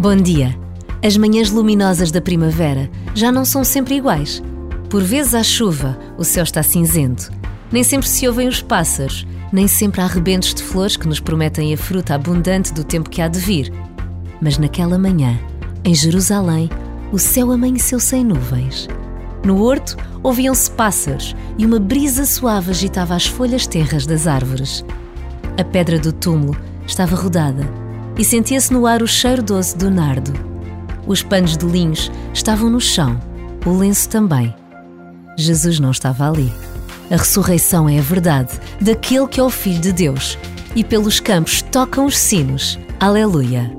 Bom dia. As manhãs luminosas da primavera já não são sempre iguais. Por vezes há chuva, o céu está cinzento. Nem sempre se ouvem os pássaros, nem sempre há rebentos de flores que nos prometem a fruta abundante do tempo que há de vir. Mas naquela manhã, em Jerusalém, o céu amanheceu sem nuvens. No horto ouviam-se pássaros e uma brisa suave agitava as folhas terras das árvores. A pedra do túmulo estava rodada e sentia-se no ar o cheiro doce do nardo. Os panos de linhos estavam no chão, o lenço também. Jesus não estava ali. A ressurreição é a verdade daquele que é o Filho de Deus, e pelos campos tocam os sinos. Aleluia!